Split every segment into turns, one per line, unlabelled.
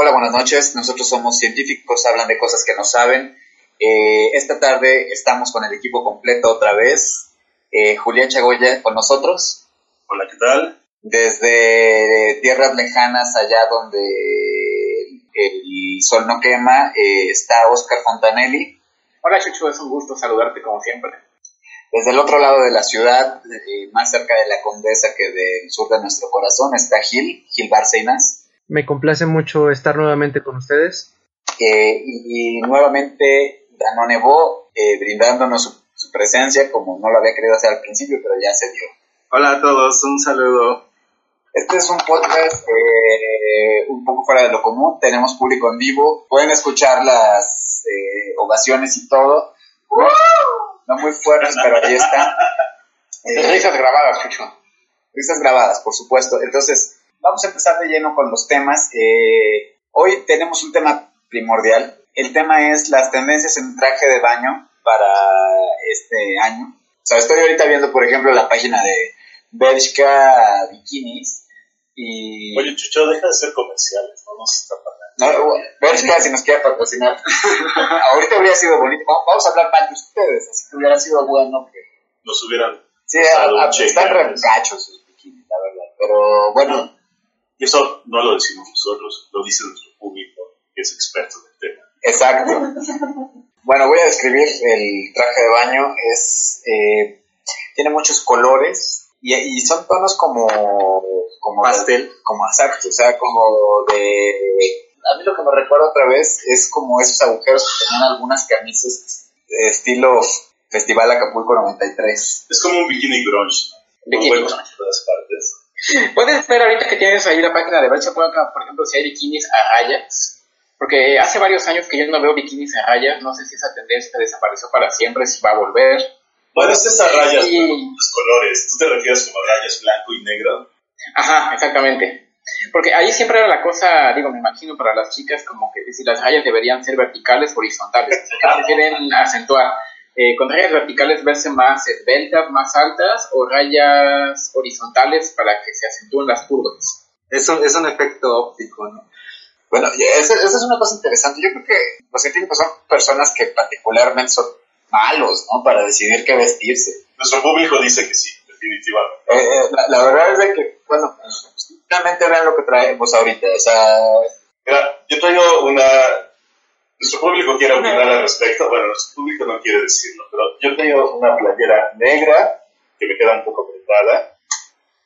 Hola, buenas noches. Nosotros somos científicos, hablan de cosas que no saben. Eh, esta tarde estamos con el equipo completo otra vez. Eh, Julián Chagoya con nosotros.
Hola, ¿qué tal?
Desde tierras lejanas, allá donde el sol no quema, eh, está Oscar Fontanelli.
Hola, Chucho, es un gusto saludarte como siempre.
Desde el otro lado de la ciudad, eh, más cerca de la Condesa que del sur de nuestro corazón, está Gil, Gil Barcenas.
Me complace mucho estar nuevamente con ustedes.
Eh, y, nuevamente Danone Bo, eh, brindándonos su, presencia como no lo había querido hacer al principio, pero ya se dio.
Hola a todos, un saludo.
Este es un podcast un poco fuera de lo común, tenemos público en vivo, pueden escuchar las ovaciones y todo no muy fuertes, pero ahí está.
Eh, risas grabadas, Chucho.
Risas grabadas, por supuesto. Entonces, vamos a empezar de lleno con los temas. Eh, hoy tenemos un tema primordial. El tema es las tendencias en traje de baño para este año. O sea, estoy ahorita viendo, por ejemplo, la página de Bershka Bikinis. Y...
Oye, Chucho, deja de ser comerciales, no nos está
no, Bershka, si nos quiere patrocinar. Ahorita habría sido bonito. Vamos a hablar mal de ustedes, así que hubiera sido bueno que.
Nos hubieran.
Sí, están re gachos sus bikinis, la verdad. Pero bueno.
Y eso no lo decimos nosotros, lo dice nuestro público, que es experto del tema.
Exacto. bueno, voy a describir el traje de baño. Es. Eh, tiene muchos colores y, y son tonos como. como
pastel.
como exacto, o sea, como de a mí lo que me recuerda otra vez es como esos agujeros que tenían algunas camisas estilo Festival Acapulco 93.
Es como un bikini grunge.
Bikini grunge. todas partes. Puedes ver ahorita que tienes ahí la página de Bercha por ejemplo, si hay bikinis a rayas. Porque hace varios años que yo no veo bikinis a rayas. No sé si esa tendencia desapareció para siempre, si va a volver.
Bueno, es esas rayas, sí. los colores. ¿Tú te refieres como rayas blanco y negro?
Ajá, exactamente. Porque ahí siempre era la cosa, digo, me imagino para las chicas como que si las rayas deberían ser verticales o horizontales, que quieren acentuar. Eh, con rayas verticales verse más esbeltas, más altas, o rayas horizontales para que se acentúen las curvas.
Es un, es un efecto óptico, ¿no? Bueno, esa, es una cosa interesante. Yo creo que los científicos son personas que particularmente son malos, ¿no? Para decidir qué vestirse.
Nuestro público dice que sí, definitivamente.
Eh, eh, la, la, verdad es de que, bueno, realmente vean lo que traemos ahorita. O sea,
Mira, yo traigo una. Quiere opinar al respecto. Bueno, nuestro público no quiere decirlo, pero yo traigo una playera negra que me queda un poco apretada.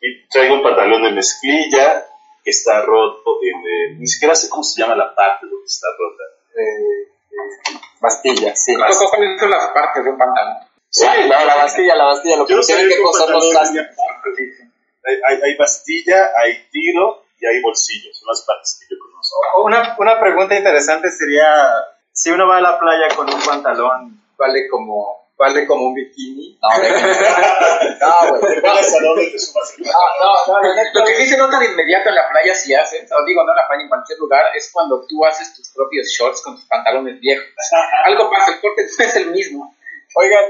Y traigo un pantalón de mezclilla que está roto. En, ni siquiera sé cómo se llama la parte donde está rota.
Eh, eh, bastilla, sí.
¿Cuáles son las partes de un pantalón?
Sí, la, la bastilla, la bastilla, lo que tiene que coser los plásticos
hay, hay bastilla, hay tiro y hay bolsillos, son las partes que yo conozco.
Una, una pregunta interesante sería, si uno va a la playa con un pantalón, ¿vale como, vale como un bikini?
No, no, güey.
No, no, Lo que sí se nota de inmediato en la playa si haces, o digo, no en la playa, en cualquier lugar, es cuando tú haces tus propios shorts con tus pantalones viejos. Algo pasa, el corte es el mismo.
Oigan,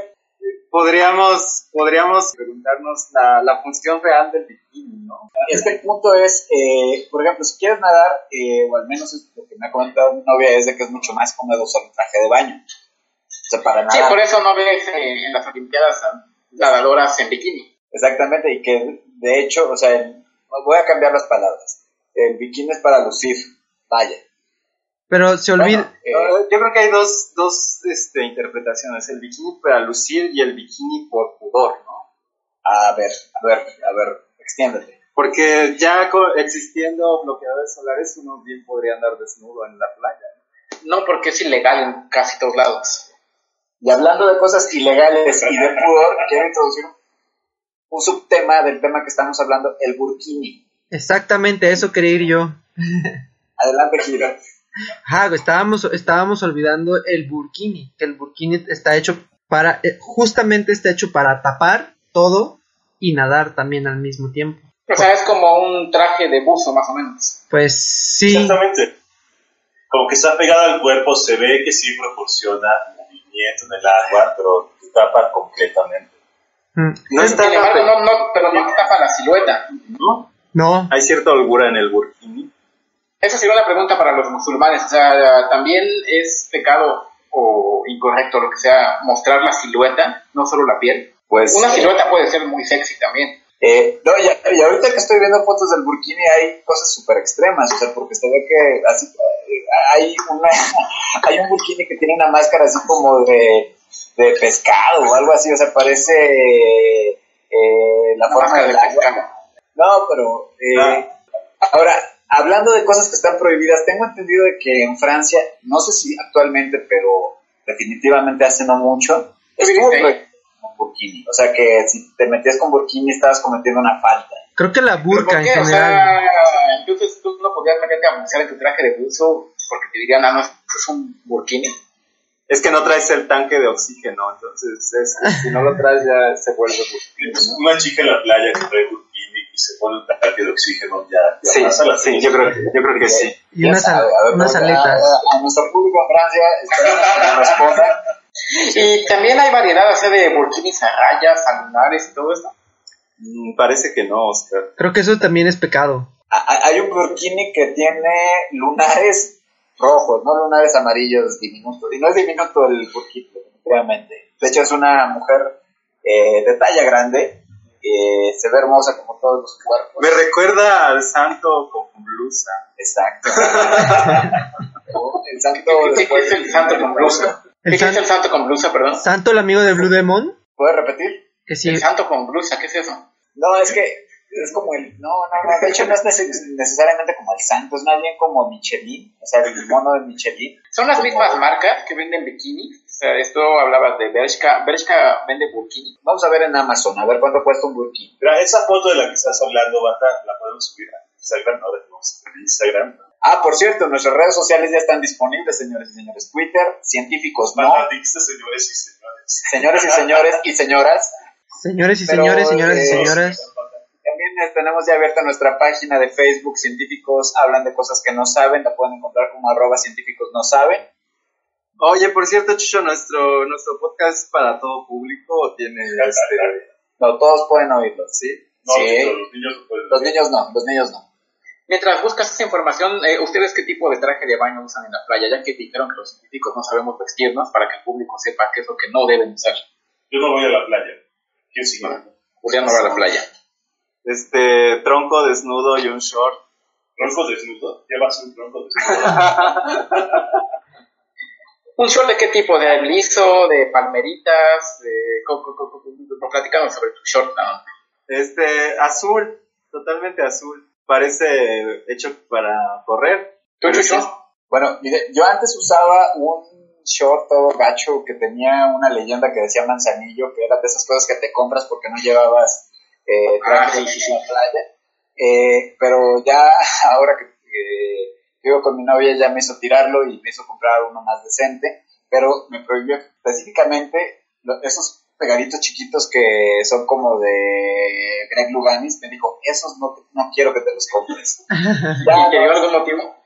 podríamos, podríamos preguntarnos la, la, función real del bikini, ¿no?
Es que el punto es, eh, por ejemplo, si quieres nadar, eh, o al menos es lo que me ha comentado mi novia, es de que es mucho más cómodo usar un traje de baño. O sea, para nadar.
Sí, por eso no ves eh, en las Olimpiadas nadadoras en bikini.
Exactamente, y que de hecho, o sea, voy a cambiar las palabras. El bikini es para lucir, vaya.
Pero se olvida.
Eh, yo creo que hay dos, dos este, interpretaciones: el bikini para lucir y el bikini por pudor, ¿no?
A ver, a ver, a ver, extiéndete.
Porque ya existiendo bloqueadores solares, uno bien podría andar desnudo en la playa.
No, porque es ilegal en casi todos lados.
Y hablando de cosas ilegales y de pudor, quiero introducir un subtema del tema que estamos hablando, el burkini.
Exactamente, eso quería ir yo.
Adelante, Gira.
Ah, estábamos, estábamos olvidando el burkini, que el burkini está hecho para, eh, justamente está hecho para tapar todo y nadar también al mismo tiempo.
O sea, es como un traje de buzo, más o menos.
Pues sí.
Exactamente. Como que está pegado al cuerpo, se ve que sí proporciona movimiento en el agua, pero tapa completamente.
Mm. No está no, no, pero no tapa la silueta.
¿No? No.
Hay cierta holgura en el burkini
Esa sería una pregunta para los musulmanes. O sea, también es pecado o incorrecto lo que sea mostrar la silueta, no solo la piel.
Pues,
Una silueta puede ser muy sexy también.
eh, no, y, y ahorita que estoy viendo fotos del burkini hay cosas súper extremas, o sea, porque se ve que así, eh, hay, una, hay un burkini que tiene una máscara así como de, de pescado o algo así, o sea, parece eh, la
Una
forma del
de pescado.
No, pero eh, ahora, hablando de cosas que están prohibidas, tengo entendido de que en Francia, no sé si actualmente, pero definitivamente hace no mucho, estuvo con burkini. O sea que si te metías con burkini estabas cometiendo una falta.
Creo que la
¿Pero
burka
por
en
qué? O
general.
sea, entonces tú no podías meterte a bucear en tu traje de buzo porque te dirían, ah, no, esto es un burkini.
Es que no traes el tanque de oxígeno, entonces es- si no lo traes ya se vuelve burkini.
Es una chica en la playa que trae burkini se pone un tanque de oxígeno ya. ya
Sí,
pasa la
sí, yo creo, yo creo que sí.
Y
Ya
unas,
sabe, a ver,
unas
porque
aletas.
A, a nuestro público en Francia, que nos responda.
Y también hay variedad, o sea, de burkinis a rayas, a lunares y todo eso.
Mm, Parece que no, Oscar.
Creo que eso también es pecado.
A- Hay un burkini que tiene lunares rojos, no lunares amarillos diminutos. Y no es diminuto el burkini, definitivamente. De hecho, es una mujer eh, de talla grande. Eh, se ve hermosa como todos los cuerpos.
Me recuerda al santo con blusa.
Exacto. el santo
¿Qué, qué
después
es el santo con blusa?
El
¿Qué es
san-
el santo con blusa, perdón?
Santo, el amigo de Blue Demon,
¿Puedes repetir?
que sí,
El santo con blusa, ¿qué es eso?
No, es que es como el. No, no, no. De hecho, no es neces- necesariamente como el santo, es más bien como Michelin. O sea, el mono de Michelin.
Son las mismas marcas que venden bikinis. Sea, esto hablabas de Bershka. Bershka vende burkini.
Vamos a ver en Amazon, a ver cuánto cuesta un burkini.
Pero esa foto de la que estás hablando, Bata, la podemos subir a Instagram, ¿no? Dejemos en Instagram.
Ah, por cierto, nuestras redes sociales ya están disponibles, señores y señores. Twitter, científicos no.
Bata, dijiste señores y señores.
Señores y señores y señoras.
señores y
Pero,
señores, señoras y
eh,
señoras.
También eh, tenemos ya abierta nuestra página de Facebook, Científicos Hablan de Cosas que no saben. La pueden encontrar como arroba científicos no saben.
Oye, por cierto, Chucho, nuestro, nuestro podcast es para todo público o tiene este.
No, todos pueden oírlo, ¿sí?
No,
sí.
los niños no pueden.
Los niños no, los niños no.
Mientras buscas esa información, eh, ¿ustedes qué tipo de traje de baño usan en la playa? Ya que dijeron que los científicos no sabemos vestirnos para que el público sepa qué es lo que no deben usar.
Yo no voy a la playa. ¿Quién sigue?
Julián no va a la playa.
Este, tronco desnudo y un short.
Tronco desnudo. Llevas un tronco desnudo.
¿Un short de qué tipo? ¿De liso? ¿De palmeritas? De... Platícanos sobre tu short. ¿no?
Este, azul, totalmente azul. Parece hecho para correr.
¿Tú, Chucho?
Bueno, mire, yo antes usaba un short todo gacho que tenía una leyenda que decía manzanillo, que era de esas cosas que te compras porque no llevabas eh,
Ah,
traje
sí, sí, sí.
a la playa. Eh, pero ya ahora que eh, vivo con mi novia ya me hizo tirarlo y me hizo comprar uno más decente, pero me prohibió específicamente lo- esos pegaditos chiquitos que son como de Greg Luganis, me dijo, esos no, te- no quiero que te los compres. Ya,
¿Y te
no,
dio algún motivo?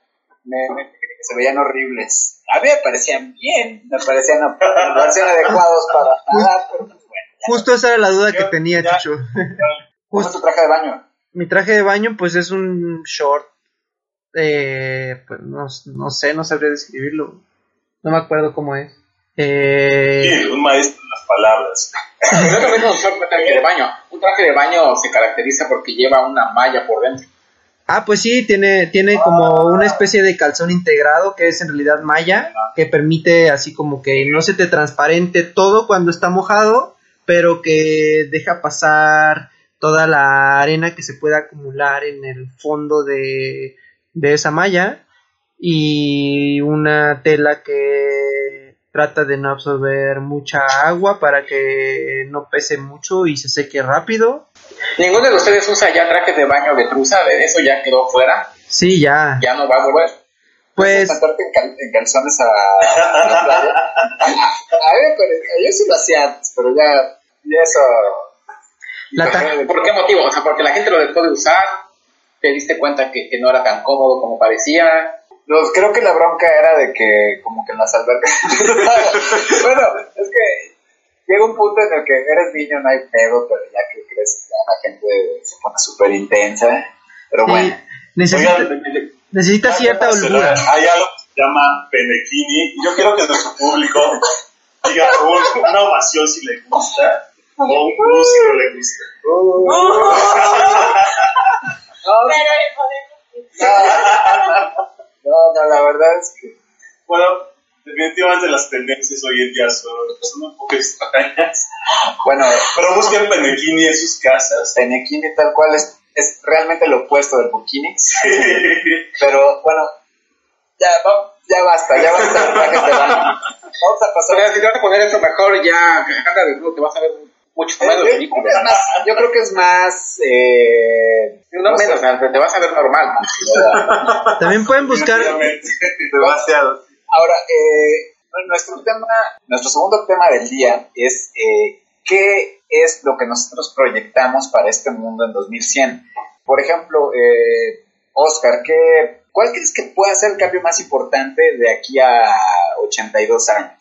me, me- que se veían horribles. A mí me parecían bien, me parecían, me parecían adecuados para nadar, pero pues bueno.
Justo esa era la duda que
Ya,
tenía,
ya.
Chucho.
¿Cómo es
Justo,
tu traje de baño?
mi traje de baño, pues es un short. Eh, pues no, no sé, no sabría describirlo. No me acuerdo cómo es. Eh,
Sí, un maestro de las palabras.
Un traje de baño. Un traje de baño se caracteriza porque lleva una malla por dentro.
Ah, pues sí, tiene, tiene como una especie de calzón integrado que es en realidad malla, que permite así como que no se te transparente todo cuando está mojado, pero que deja pasar toda la arena que se pueda acumular en el fondo de, de esa malla y una tela que trata de no absorber mucha agua para que no pese mucho y se seque rápido.
Ninguno de ustedes usa ya trajes de baño de truza, de eso ya quedó fuera,
Sí, ya.
ya no va a volver.
Pues
meterte en, cal- en calzones a, a la playa. A, parece- yo sí lo hacía antes, pero ya, ya eso.
La
¿Por qué motivo? O sea, porque la gente lo dejó de usar, te diste cuenta que, que no era tan cómodo como parecía.
Los, creo que la bronca era de que, como que en las albercas. bueno, es que llega un punto en el que eres niño, no hay pedo, pero ya que creces, ya la gente se pone súper intensa. Pero
Sí,
bueno,
Necesita,
Oigan,
necesita cierta holgura.
Hay algo que se llama Penekini. y Yo quiero que nuestro público diga un- una ovación si le gusta o un plus si no le gusta.
Podemos
No, no, la verdad es que
Bueno, definitivamente las tendencias hoy en día son, son un poco extrañas.
Bueno,
Pero busquen Penekini en sus casas.
Tenekini tal cual es, es realmente lo opuesto del burkini. Pero bueno, ya, va- ya basta, ya basta. Vamos a pasar.
Pero si te vas a poner eso mejor, ya anda de nuevo, te vas a ver mucho
Eh,
menos
eh, es más, yo creo que es más. Eh,
No
no
menos, o sea, te vas a ver normal.
También pueden buscar.
Demasiado.
Ahora, eh, nuestro tema, nuestro segundo tema del día es eh, qué es lo que nosotros proyectamos para este mundo en 2100. Por ejemplo, eh, Oscar, ¿qué, ¿cuál crees que pueda ser el cambio más importante de aquí a 82 años?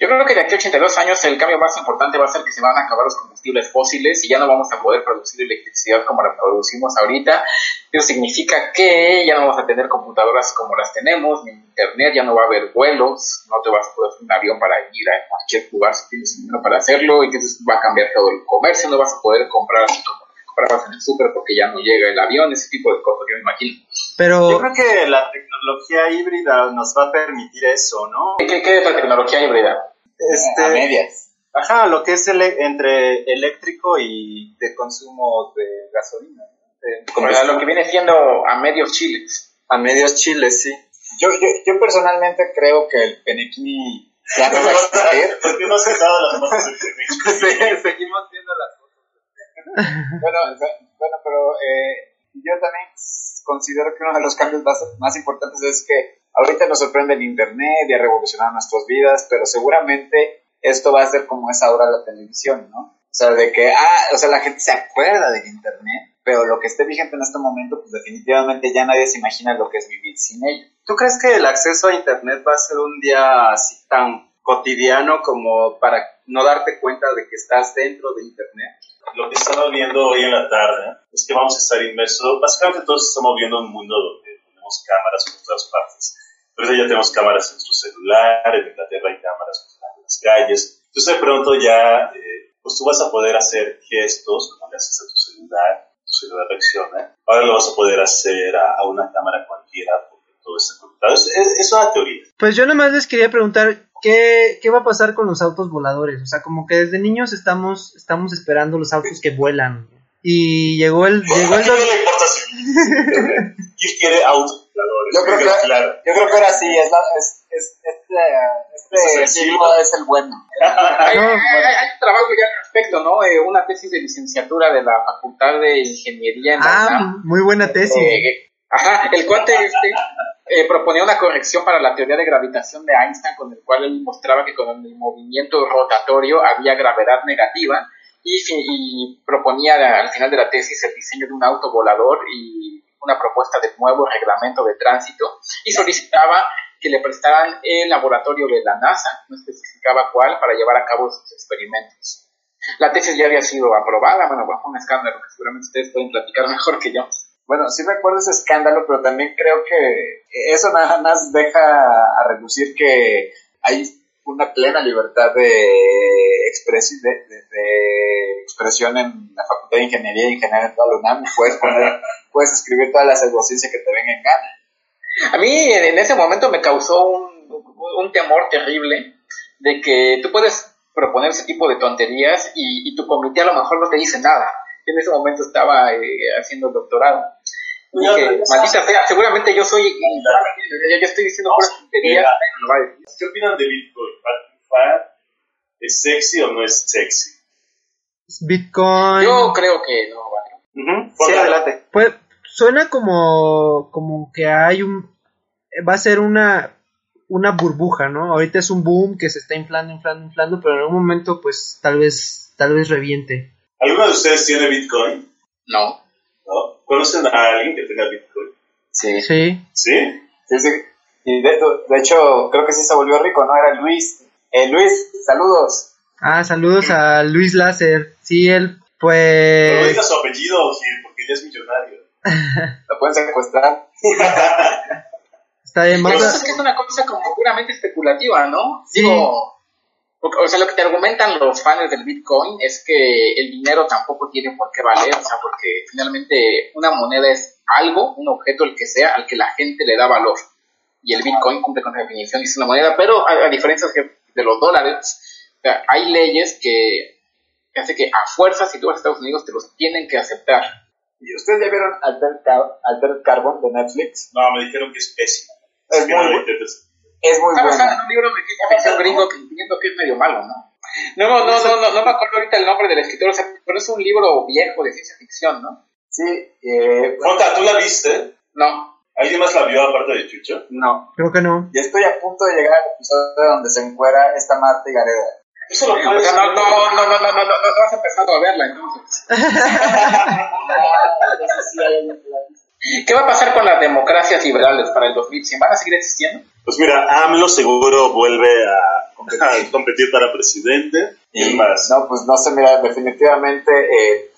Yo creo que de aquí a 82 años el cambio más importante va a ser que se van a acabar los combustibles fósiles y ya no vamos a poder producir electricidad como la producimos ahorita. Eso significa que ya no vamos a tener computadoras como las tenemos, ni internet, ya no va a haber vuelos, no te vas a poder un avión para ir a cualquier lugar si tienes dinero para hacerlo, y entonces va a cambiar todo el comercio, no vas a poder comprar comprabas en el súper porque ya no llega el avión, ese tipo de cosas, yo me imagino.
Yo creo que la tecnología híbrida nos va a permitir eso, ¿no?
¿Qué, qué es la tecnología híbrida?
a
Este,
medias.
ajá, lo que es ele- entre eléctrico y de consumo de gasolina. ¿no? De
Como lo que viene siendo a medios chiles.
A medios chiles, sí.
Yo, yo, yo personalmente creo que el Penekini ya no va a existir.
¿Por qué no se han dado las del Penekini?
Seguimos viendo las
Bueno, bueno, pero eh, yo también considero que uno de los cambios más, más importantes es que ahorita nos sorprende el Internet y ha revolucionado nuestras vidas, pero seguramente esto va a ser como es ahora la televisión, ¿no? O sea, de que, ah, o sea, la gente se acuerda del Internet, pero lo que esté vigente en este momento, pues definitivamente ya nadie se imagina lo que es vivir sin ello.
¿Tú crees que el acceso a Internet va a ser un día así tan cotidiano como para no darte cuenta de que estás dentro de Internet?
Lo que estamos viendo hoy en la tarde es que vamos a estar inmersos. Básicamente todos estamos viendo un mundo donde tenemos cámaras por todas partes. Pero ya tenemos cámaras en nuestro celular, en Inglaterra hay cámaras en las calles. Entonces de pronto ya, eh, pues tú vas a poder hacer gestos como le haces a tu celular, tu celular reacciona. Ahora lo vas a poder hacer a, a una cámara cualquiera todo está conectado. Es, es- es una teoría.
pues yo nomás les quería preguntar qué, qué va a pasar con los autos voladores. O sea, como que desde niños estamos, estamos esperando los autos que vuelan. Y llegó el, llegó
¿A
el
quién no le importa si ¿Quién quiere autos voladores?
Yo creo que-
claro.
Yo creo que ahora sí, es, la, es, es, este, este
¿Es el
es bueno.
Hay,
No,
hay- hay- hay un trabajo ya al respecto, ¿no? Eh, una tesis de licenciatura de la Facultad de Ingeniería en la
Ah,
UNAM.
muy buena tesis.
Eh, ajá, el cuate este eh, proponía una corrección para la teoría de gravitación de Einstein, con el cual él mostraba que con el movimiento rotatorio había gravedad negativa y, y proponía al final de la tesis el diseño de un auto volador y una propuesta de nuevo reglamento de tránsito y solicitaba que le prestaran el laboratorio de la NASA, no especificaba cuál, para llevar a cabo sus experimentos. La tesis ya había sido aprobada, bueno, bajo un escándalo que seguramente ustedes pueden platicar mejor que yo.
Bueno, sí recuerdo ese escándalo, pero también creo que eso nada más deja a relucir que hay una plena libertad de, de, expresión en la Facultad de Ingeniería y en en toda la UNAM. Puedes, poner, puedes escribir toda la pseudociencia que te venga en gana.
A mí en ese momento me causó un, temor terrible de que tú puedes proponer ese tipo de tonterías y, tu comité a lo mejor no te dice nada. En ese momento estaba eh, haciendo doctorado. Dije, maldita sea, seguramente yo soy, yo, yo estoy diciendo.
¿Qué opinan de Bitcoin? ¿Es sexy o no es sexy?
Bitcoin.
Yo creo que no va a triunfar.
Sí,
Porque-
adelante.
Pues suena como, como que hay un... Va a ser una, una burbuja, ¿no? Ahorita es un boom que se está inflando, inflando, inflando, pero en algún momento pues tal vez, tal vez reviente.
¿Alguno de ustedes tiene Bitcoin?
No.
¿No? ¿Conocen a alguien que tenga Bitcoin?
Sí.
Sí.
¿Sí?
Sí, sí. Y de, de hecho, creo que sí se volvió rico, ¿no? Era Luis. Eh, Luis, saludos.
Ah, saludos a Luis Láser. Sí, él
Pero no
pues...
diga su apellido, Gil, porque ya es millonario.
La pueden secuestrar.
Está bien,
Pero
más
es que es una cosa como puramente especulativa, ¿no? Digo, porque, o sea, lo que te argumentan los fans del Bitcoin es que el dinero tampoco tiene por qué valer, o sea, porque finalmente una moneda es algo, un objeto, el que sea, al que la gente le da valor. Y el Bitcoin cumple con la definición y es una moneda, pero a, a diferencia de los dólares, o sea, hay leyes que, que hace que a fuerza, si tú vas a Estados Unidos, te los tienen que aceptar.
¿Y ustedes ya vieron Altered, Car- Carbon de Netflix?
No, me dijeron que es pésimo.
Es
que
muy. Es muy
Está
buena.
un libro de que ficción gringo que entiendo que es medio malo, ¿no? No, no, no, no, no, no me acuerdo ahorita el nombre del escritor, o sea, pero es un libro viejo de ciencia ficción, ¿no?
Sí, eh,
Jota, ¿tú la viste?
No.
¿Alguien más la vio aparte de Chucho?
No.
creo que no.
y estoy a punto de llegar al episodio donde se encuera esta Marta y Gareda.
Eso lo
no, no, no, no, no, no, no, no, no has empezado a verla, entonces. ¿Qué va a pasar con las democracias liberales para el 2100? ¿Van a seguir existiendo?
Pues mira, AMLO seguro vuelve a, a competir para presidente. Y más.
No, pues no sé, mira, definitivamente, eh,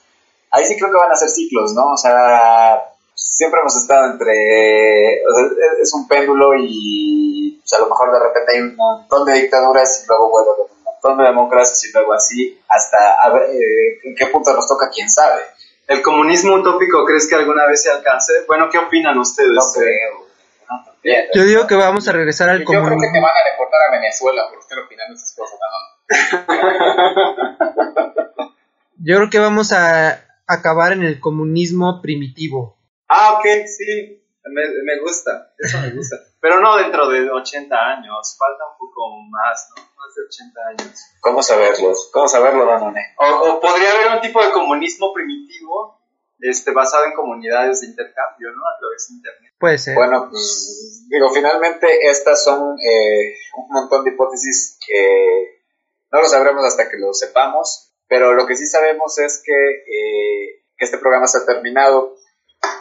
ahí sí creo que van a ser ciclos, ¿no? O sea, siempre hemos estado entre, o sea, es- un péndulo y pues, a lo mejor de repente hay un montón de dictaduras y luego vuelve un montón de democracias y luego así, hasta a ver eh, en qué punto nos toca, quién sabe.
¿El comunismo utópico crees que alguna vez se alcance? Bueno, ¿qué opinan ustedes?
No creo. No, también.
Yo digo que vamos a regresar al
Yo creo que te
comunismo.
van a deportar a Venezuela por estar opinando esas cosas, ¿no?
Yo creo que vamos a acabar en el comunismo primitivo.
Ah, ok, sí. Me, me gusta. Eso me gusta. Pero no dentro de 80 años. Falta un poco más, ¿no? Más de 80 años.
¿Cómo saberlo? ¿Cómo saberlo, Danone?
O, o podría haber un tipo de comunismo primitivo este, basado en comunidades de intercambio, ¿no? A través de Internet.
Puede ser.
Bueno, pues digo, finalmente estas son eh, un montón de hipótesis que no lo sabremos hasta que lo sepamos, pero lo que sí sabemos es que, eh, que este programa se ha terminado.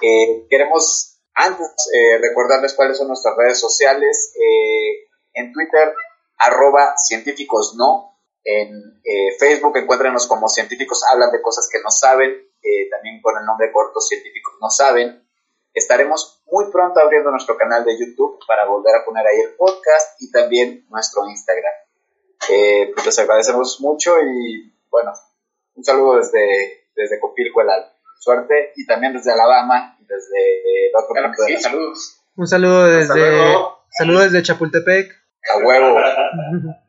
Eh, queremos antes eh, recordarles cuáles son nuestras redes sociales. Eh, en Twitter, arroba científicos no. En eh, Facebook encuéntrenos como científicos hablan de cosas que no saben, eh, también con el nombre corto científicos no saben. Estaremos muy pronto abriendo nuestro canal de YouTube para volver a poner ahí el podcast y también nuestro Instagram. Pues les agradecemos mucho y bueno, un saludo desde, desde Copilco el Alto. Suerte y también desde Alabama y desde el otro
Claro
punto
que
de
sí,
la
saludos.
Un saludo desde
luego.
saludos desde Chapultepec.
A huevo.